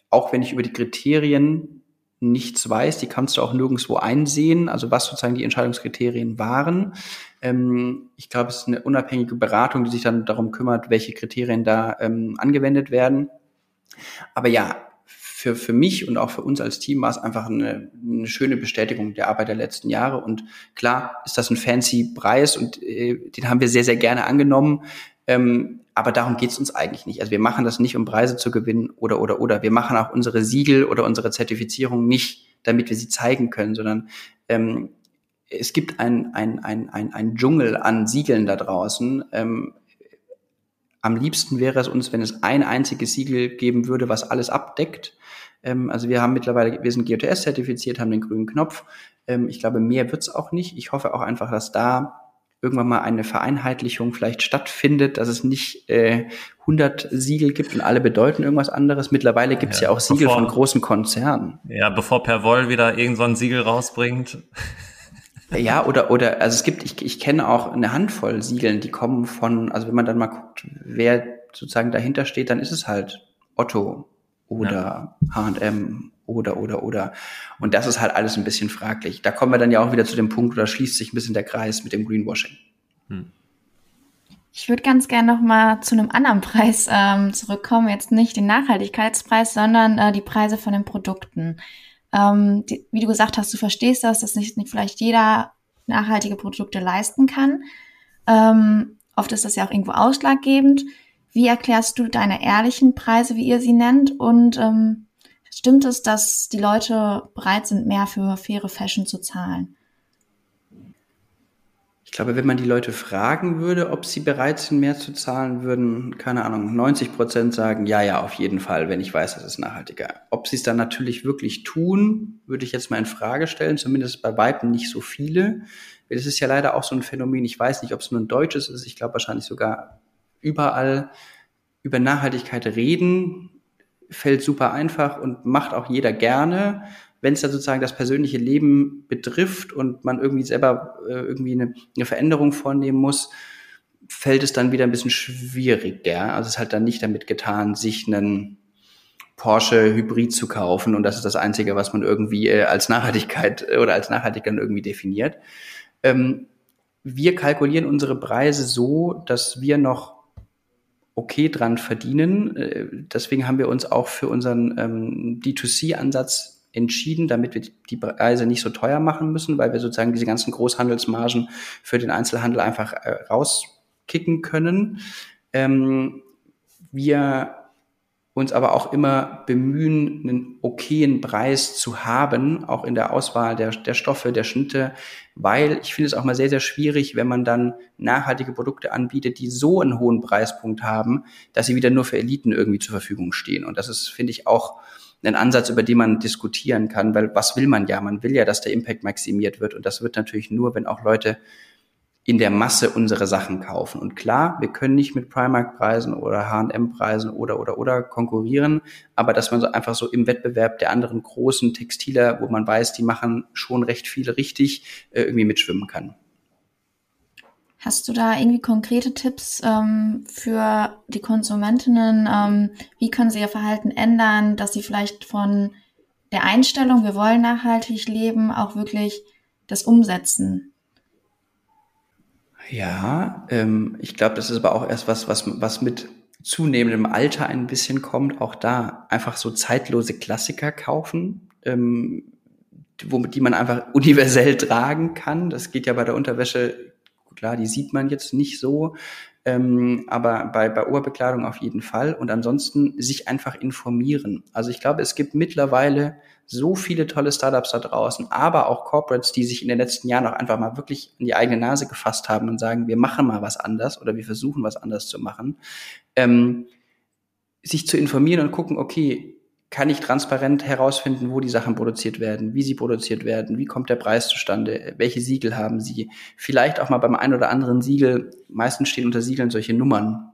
auch wenn ich über die Kriterien nichts weiß, die kannst du auch nirgendwo einsehen, also was sozusagen die Entscheidungskriterien waren. Ähm, ich glaube, es ist eine unabhängige Beratung, die sich dann darum kümmert, welche Kriterien da ähm, angewendet werden. Aber ja, für, für mich und auch für uns als Team war es einfach eine, eine schöne Bestätigung der Arbeit der letzten Jahre. Und klar ist das ein fancy Preis und äh, den haben wir sehr, sehr gerne angenommen. Ähm, aber darum geht's uns eigentlich nicht. Also wir machen das nicht, um Preise zu gewinnen oder oder oder. Wir machen auch unsere Siegel oder unsere Zertifizierung nicht, damit wir sie zeigen können, sondern ähm, es gibt ein, ein, ein, ein, ein Dschungel an Siegeln da draußen. Ähm, am liebsten wäre es uns, wenn es ein einziges Siegel geben würde, was alles abdeckt. Ähm, also wir haben mittlerweile, wir sind GOTS zertifiziert, haben den grünen Knopf. Ähm, ich glaube, mehr wird's auch nicht. Ich hoffe auch einfach, dass da irgendwann mal eine Vereinheitlichung vielleicht stattfindet, dass es nicht äh, 100 Siegel gibt und alle bedeuten irgendwas anderes. Mittlerweile gibt es ja, ja, auch Siegel bevor, von großen Konzernen. Ja, bevor Perwoll wieder irgend so ein Siegel rausbringt. Ja, oder, oder, also es gibt, ich, ich kenne auch eine Handvoll Siegeln, die kommen von, also wenn man dann mal guckt, wer sozusagen dahinter steht, dann ist es halt Otto oder H&M oder, oder, oder. Und das ist halt alles ein bisschen fraglich. Da kommen wir dann ja auch wieder zu dem Punkt, oder schließt sich ein bisschen der Kreis mit dem Greenwashing. Hm. Ich würde ganz gerne noch mal zu einem anderen Preis ähm, zurückkommen. Jetzt nicht den Nachhaltigkeitspreis, sondern äh, die Preise von den Produkten. Ähm, die, wie du gesagt hast, du verstehst das, dass nicht, nicht vielleicht jeder nachhaltige Produkte leisten kann. Ähm, oft ist das ja auch irgendwo ausschlaggebend. Wie erklärst du deine ehrlichen Preise, wie ihr sie nennt? Und ähm, Stimmt es, dass die Leute bereit sind, mehr für faire Fashion zu zahlen? Ich glaube, wenn man die Leute fragen würde, ob sie bereit sind, mehr zu zahlen, würden, keine Ahnung, 90 Prozent sagen, ja, ja, auf jeden Fall, wenn ich weiß, das ist nachhaltiger. Ob sie es dann natürlich wirklich tun, würde ich jetzt mal in Frage stellen, zumindest bei Weitem nicht so viele. Das ist ja leider auch so ein Phänomen. Ich weiß nicht, ob es nur ein deutsches ist. Ich glaube wahrscheinlich sogar überall über Nachhaltigkeit reden, fällt super einfach und macht auch jeder gerne. Wenn es da sozusagen das persönliche Leben betrifft und man irgendwie selber äh, irgendwie eine, eine Veränderung vornehmen muss, fällt es dann wieder ein bisschen schwieriger. Also es ist halt dann nicht damit getan, sich einen Porsche Hybrid zu kaufen und das ist das Einzige, was man irgendwie äh, als Nachhaltigkeit oder als nachhaltig dann irgendwie definiert. Ähm, wir kalkulieren unsere Preise so, dass wir noch okay dran verdienen. Äh, deswegen haben wir uns auch für unseren ähm, D2C-Ansatz entschieden, damit wir die Preise nicht so teuer machen müssen, weil wir sozusagen diese ganzen Großhandelsmargen für den Einzelhandel einfach äh, rauskicken können. Ähm, wir uns aber auch immer bemühen, einen okayen Preis zu haben, auch in der Auswahl der, der Stoffe, der Schnitte, weil ich finde es auch mal sehr, sehr schwierig, wenn man dann nachhaltige Produkte anbietet, die so einen hohen Preispunkt haben, dass sie wieder nur für Eliten irgendwie zur Verfügung stehen. Und das ist, finde ich, auch ein Ansatz, über den man diskutieren kann, weil was will man ja? Man will ja, dass der Impact maximiert wird. Und das wird natürlich nur, wenn auch Leute in der Masse unsere Sachen kaufen. Und klar, wir können nicht mit Primark-Preisen oder H&M-Preisen oder, oder, oder konkurrieren, aber dass man so einfach so im Wettbewerb der anderen großen Textiler, wo man weiß, die machen schon recht viel richtig, äh, irgendwie mitschwimmen kann. Hast du da irgendwie konkrete Tipps ähm, für die Konsumentinnen? Ähm, wie können sie ihr Verhalten ändern, dass sie vielleicht von der Einstellung, wir wollen nachhaltig leben, auch wirklich das umsetzen? Ja, ähm, ich glaube, das ist aber auch erst was, was, was mit zunehmendem Alter ein bisschen kommt. Auch da einfach so zeitlose Klassiker kaufen, ähm, womit die man einfach universell tragen kann. Das geht ja bei der Unterwäsche, klar, die sieht man jetzt nicht so, ähm, aber bei, bei Oberbekleidung auf jeden Fall. Und ansonsten sich einfach informieren. Also ich glaube, es gibt mittlerweile so viele tolle Startups da draußen, aber auch Corporates, die sich in den letzten Jahren auch einfach mal wirklich in die eigene Nase gefasst haben und sagen, wir machen mal was anders oder wir versuchen was anders zu machen, ähm, sich zu informieren und gucken, okay, kann ich transparent herausfinden, wo die Sachen produziert werden, wie sie produziert werden, wie kommt der Preis zustande, welche Siegel haben sie. Vielleicht auch mal beim einen oder anderen Siegel, meistens stehen unter Siegeln solche Nummern,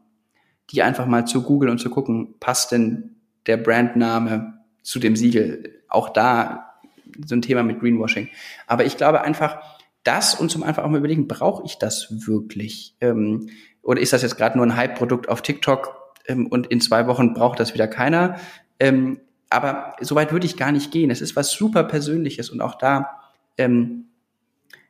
die einfach mal zu googeln und zu gucken, passt denn der Brandname zu dem Siegel? auch da so ein Thema mit Greenwashing. Aber ich glaube einfach, das und zum einfach auch mal überlegen, brauche ich das wirklich? Ähm, oder ist das jetzt gerade nur ein Hype-Produkt auf TikTok ähm, und in zwei Wochen braucht das wieder keiner? Ähm, aber so weit würde ich gar nicht gehen. Es ist was super Persönliches und auch da ähm,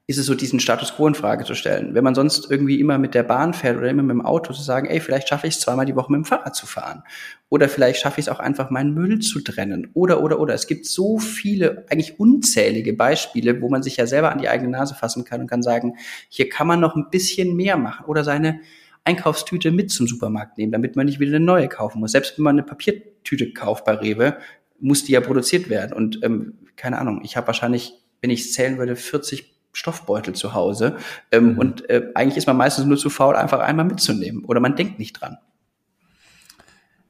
ist es so, diesen Status quo in Frage zu stellen. Wenn man sonst irgendwie immer mit der Bahn fährt oder immer mit dem Auto, zu sagen, ey, vielleicht schaffe ich es zweimal die Woche mit dem Fahrrad zu fahren. Oder vielleicht schaffe ich es auch einfach, meinen Müll zu trennen. Oder, oder, oder. Es gibt so viele, eigentlich unzählige Beispiele, wo man sich ja selber an die eigene Nase fassen kann und kann sagen, hier kann man noch ein bisschen mehr machen. Oder seine Einkaufstüte mit zum Supermarkt nehmen, damit man nicht wieder eine neue kaufen muss. Selbst wenn man eine Papiertüte kauft bei Rewe, muss die ja produziert werden. Und ähm, keine Ahnung, ich habe wahrscheinlich, wenn ich es zählen würde, 40 Stoffbeutel zu Hause. Ähm, mhm. Und äh, eigentlich ist man meistens nur zu faul, einfach einmal mitzunehmen. Oder man denkt nicht dran.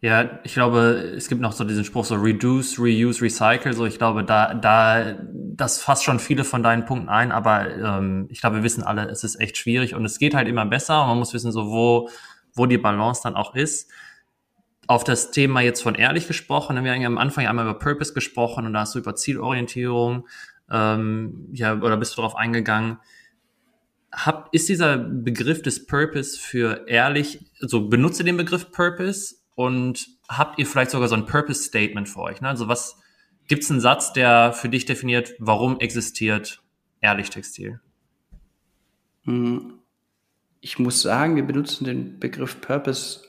Ja, ich glaube, es gibt noch so diesen Spruch so Reduce, Reuse, Recycle. So, ich glaube, da, da das fasst schon viele von deinen Punkten ein, aber ähm, ich glaube, wir wissen alle, es ist echt schwierig und es geht halt immer besser und man muss wissen, so wo, wo die Balance dann auch ist. Auf das Thema jetzt von ehrlich gesprochen, haben wir am Anfang einmal über Purpose gesprochen und da hast du über Zielorientierung, ähm, ja, oder bist du darauf eingegangen. Hab, ist dieser Begriff des Purpose für ehrlich, also benutze den Begriff Purpose und habt ihr vielleicht sogar so ein Purpose Statement für euch? Ne? Also was, Gibt es einen Satz, der für dich definiert, warum existiert Ehrlich Textil? Hm, ich muss sagen, wir benutzen den Begriff Purpose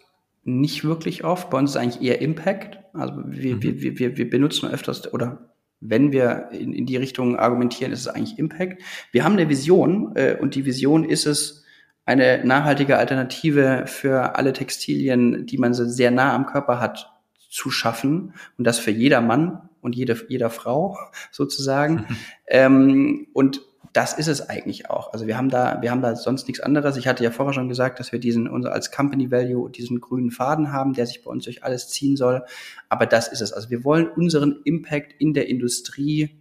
nicht wirklich oft. Bei uns ist eigentlich eher Impact. Also wir, mhm. wir, wir, wir benutzen öfters oder wenn wir in, in die Richtung argumentieren, ist es eigentlich Impact. Wir haben eine Vision äh, und die Vision ist es, eine nachhaltige Alternative für alle Textilien, die man so sehr nah am Körper hat, zu schaffen und das für jeder Mann und jede, jeder Frau sozusagen. Mhm. Ähm, und das ist es eigentlich auch. Also wir haben da, wir haben da sonst nichts anderes. Ich hatte ja vorher schon gesagt, dass wir diesen, unser als Company Value, diesen grünen Faden haben, der sich bei uns durch alles ziehen soll. Aber das ist es. Also wir wollen unseren Impact in der Industrie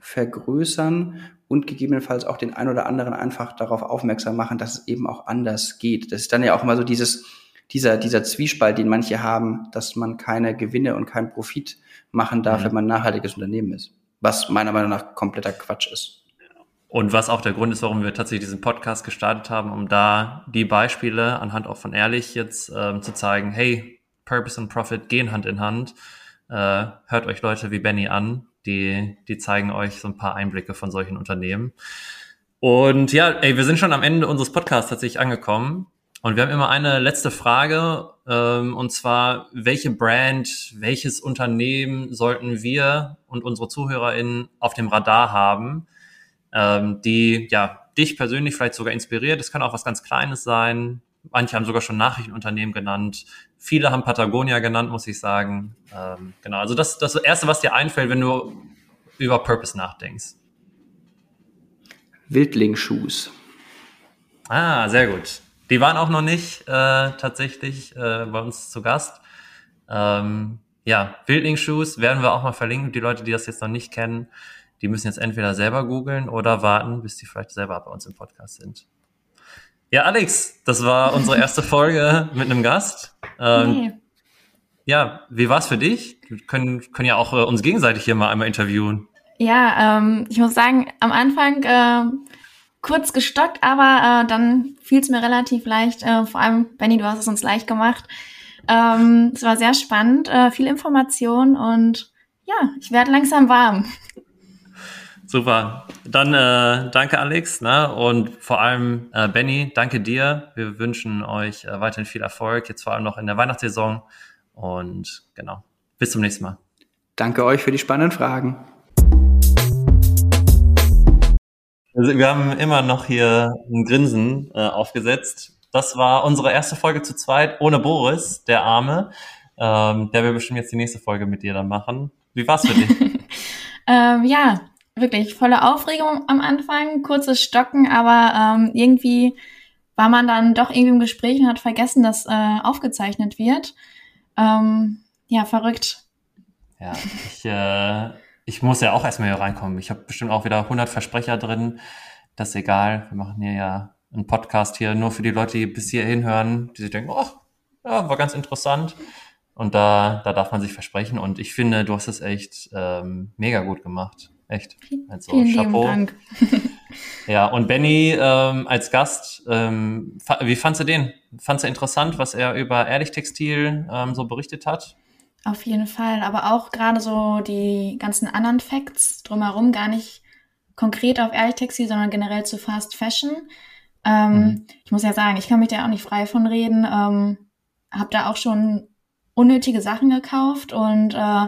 vergrößern und gegebenenfalls auch den ein oder anderen einfach darauf aufmerksam machen, dass es eben auch anders geht. Das ist dann ja auch immer so dieses, dieser, dieser Zwiespalt, den manche haben, dass man keine Gewinne und keinen Profit machen darf, mhm. wenn man ein nachhaltiges Unternehmen ist. Was meiner Meinung nach kompletter Quatsch ist. Und was auch der Grund ist, warum wir tatsächlich diesen Podcast gestartet haben, um da die Beispiele anhand auch von Ehrlich jetzt ähm, zu zeigen, hey, Purpose und Profit gehen Hand in Hand. Äh, hört euch Leute wie Benny an, die, die zeigen euch so ein paar Einblicke von solchen Unternehmen. Und ja, ey, wir sind schon am Ende unseres Podcasts tatsächlich angekommen. Und wir haben immer eine letzte Frage, ähm, und zwar, welche Brand, welches Unternehmen sollten wir und unsere ZuhörerInnen auf dem Radar haben, ähm, die ja dich persönlich vielleicht sogar inspiriert. Es kann auch was ganz Kleines sein. Manche haben sogar schon Nachrichtenunternehmen genannt. Viele haben Patagonia genannt, muss ich sagen. Ähm, genau, also das, das Erste, was dir einfällt, wenn du über Purpose nachdenkst. Wildling-Shoes. Ah, sehr gut. Die waren auch noch nicht äh, tatsächlich äh, bei uns zu Gast. Ähm, ja, Wildling-Shoes werden wir auch mal verlinken. Die Leute, die das jetzt noch nicht kennen, die müssen jetzt entweder selber googeln oder warten, bis die vielleicht selber bei uns im Podcast sind. Ja, Alex, das war unsere erste Folge mit einem Gast. Ähm, nee. Ja, wie war's für dich? Wir können, können ja auch äh, uns gegenseitig hier mal einmal interviewen. Ja, ähm, ich muss sagen, am Anfang äh, kurz gestockt, aber äh, dann fiel es mir relativ leicht. Äh, vor allem, Benny, du hast es uns leicht gemacht. Ähm, es war sehr spannend, äh, viel Information und ja, ich werde langsam warm. Super. Dann äh, danke Alex ne? und vor allem äh, Benny, danke dir. Wir wünschen euch äh, weiterhin viel Erfolg, jetzt vor allem noch in der Weihnachtssaison. Und genau, bis zum nächsten Mal. Danke euch für die spannenden Fragen. Also wir haben immer noch hier ein Grinsen äh, aufgesetzt. Das war unsere erste Folge zu zweit ohne Boris, der Arme. Ähm, der will bestimmt jetzt die nächste Folge mit dir dann machen. Wie war's für dich? ähm, ja, wirklich volle Aufregung am Anfang, kurzes Stocken, aber ähm, irgendwie war man dann doch irgendwie im Gespräch und hat vergessen, dass äh, aufgezeichnet wird. Ähm, ja, verrückt. Ja, ich äh, ich muss ja auch erstmal hier reinkommen. Ich habe bestimmt auch wieder 100 Versprecher drin. Das ist egal. Wir machen hier ja einen Podcast hier nur für die Leute, die bis hierhin hören, die sich denken, oh, ja, war ganz interessant. Und da, da darf man sich versprechen. Und ich finde, du hast es echt ähm, mega gut gemacht. Echt. Also, Vielen Chapeau. Dank. ja, und Benny ähm, als Gast, ähm, wie fandst du den? Fandst du interessant, was er über Ehrlich-Textil ähm, so berichtet hat? Auf jeden Fall, aber auch gerade so die ganzen anderen Facts drumherum, gar nicht konkret auf Ehrlich-Textil, sondern generell zu Fast Fashion. Ähm, mhm. Ich muss ja sagen, ich kann mich da auch nicht frei von reden. Ähm, habe da auch schon unnötige Sachen gekauft und äh,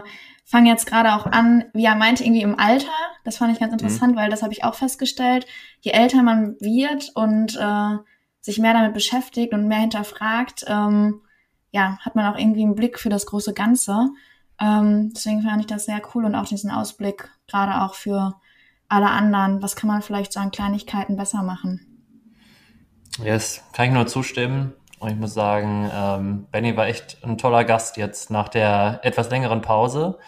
fange jetzt gerade auch an, wie er meinte, irgendwie im Alter. Das fand ich ganz mhm. interessant, mhm. weil das habe ich auch festgestellt. Je älter man wird und äh, sich mehr damit beschäftigt und mehr hinterfragt, ähm, ja, hat man auch irgendwie einen Blick für das große Ganze. Ähm, deswegen fand ich das sehr cool und auch diesen Ausblick, gerade auch für alle anderen. Was kann man vielleicht so an Kleinigkeiten besser machen? Yes, kann ich nur zustimmen. Und ich muss sagen, ähm, Benny war echt ein toller Gast jetzt nach der etwas längeren Pause.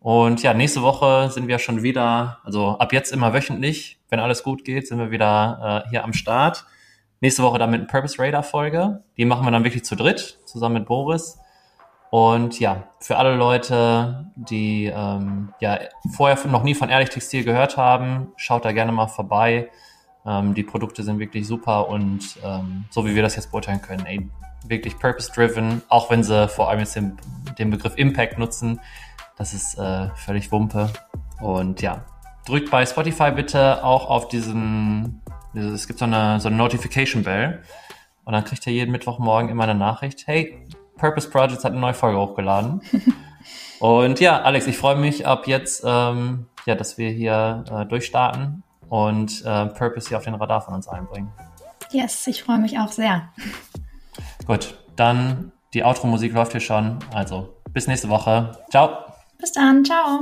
Und ja, nächste Woche sind wir schon wieder, also ab jetzt immer wöchentlich, wenn alles gut geht, sind wir wieder äh, hier am Start. Nächste Woche dann mit einer Purpose Radar Folge. Die machen wir dann wirklich zu dritt, zusammen mit Boris. Und ja, für alle Leute, die ähm, ja vorher noch nie von Ehrlich Textil gehört haben, schaut da gerne mal vorbei. Ähm, die Produkte sind wirklich super und ähm, so wie wir das jetzt beurteilen können, ey, wirklich purpose-driven, auch wenn sie vor allem jetzt den, den Begriff Impact nutzen, das ist äh, völlig Wumpe. Und ja, drückt bei Spotify bitte auch auf diesen, es gibt so eine, so eine Notification Bell und dann kriegt ihr jeden Mittwochmorgen immer eine Nachricht, hey, Purpose Projects hat eine neue Folge hochgeladen. und ja, Alex, ich freue mich ab jetzt, ähm, ja, dass wir hier äh, durchstarten und äh, Purpose hier auf den Radar von uns einbringen. Yes, ich freue mich auch sehr. Gut, dann die Outro-Musik läuft hier schon. Also bis nächste Woche. Ciao. Bis dann. Ciao.